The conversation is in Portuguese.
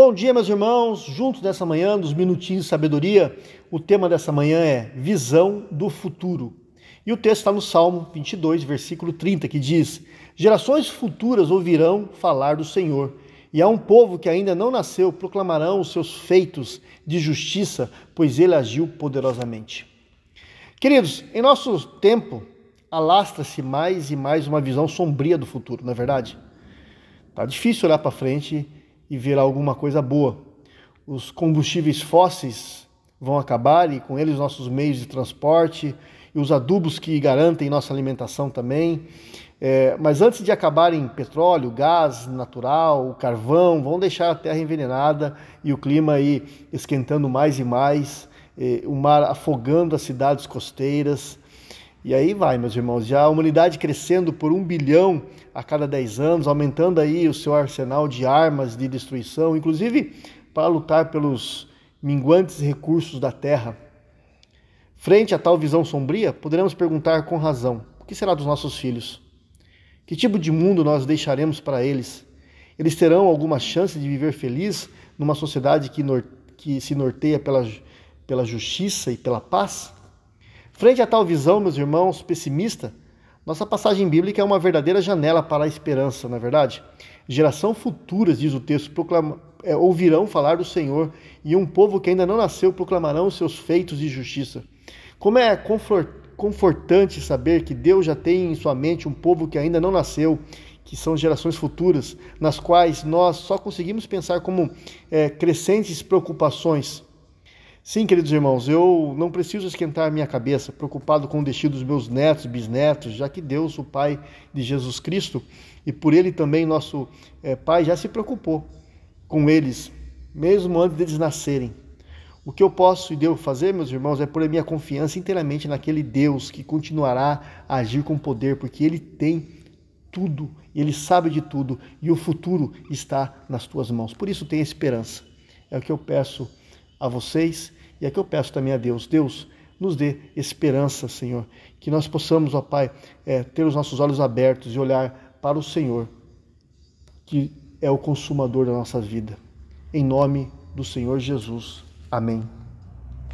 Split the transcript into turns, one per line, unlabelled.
Bom dia, meus irmãos. Juntos nessa manhã, nos minutinhos de sabedoria, o tema dessa manhã é visão do futuro. E o texto está no Salmo 22, versículo 30, que diz: Gerações futuras ouvirão falar do Senhor, e a um povo que ainda não nasceu proclamarão os seus feitos de justiça, pois ele agiu poderosamente. Queridos, em nosso tempo, alastra-se mais e mais uma visão sombria do futuro, não é verdade? Tá difícil olhar para frente e ver alguma coisa boa. Os combustíveis fósseis vão acabar e com eles nossos meios de transporte e os adubos que garantem nossa alimentação também. É, mas antes de acabarem petróleo, gás natural, carvão, vão deixar a terra envenenada e o clima aí esquentando mais e mais, é, o mar afogando as cidades costeiras. E aí vai, meus irmãos, já a humanidade crescendo por um bilhão a cada dez anos, aumentando aí o seu arsenal de armas de destruição, inclusive para lutar pelos minguantes recursos da terra. Frente a tal visão sombria, poderemos perguntar com razão: o que será dos nossos filhos? Que tipo de mundo nós deixaremos para eles? Eles terão alguma chance de viver feliz numa sociedade que, que se norteia pela, pela justiça e pela paz? Frente a tal visão, meus irmãos, pessimista, nossa passagem bíblica é uma verdadeira janela para a esperança, na é verdade. Geração futuras, diz o texto, proclama, é, ouvirão falar do Senhor, e um povo que ainda não nasceu proclamarão os seus feitos de justiça. Como é confortante saber que Deus já tem em sua mente um povo que ainda não nasceu, que são gerações futuras, nas quais nós só conseguimos pensar como é, crescentes preocupações Sim, queridos irmãos, eu não preciso esquentar minha cabeça preocupado com o destino dos meus netos, bisnetos, já que Deus, o Pai de Jesus Cristo, e por Ele também nosso é, Pai, já se preocupou com eles, mesmo antes deles nascerem. O que eu posso e devo fazer, meus irmãos, é pôr a minha confiança inteiramente naquele Deus que continuará a agir com poder, porque Ele tem tudo, Ele sabe de tudo e o futuro está nas tuas mãos. Por isso, tenha esperança. É o que eu peço a vocês e que eu peço também a Deus, Deus, nos dê esperança, Senhor, que nós possamos, ó Pai, é, ter os nossos olhos abertos e olhar para o Senhor, que é o consumador da nossa vida. Em nome do Senhor Jesus. Amém.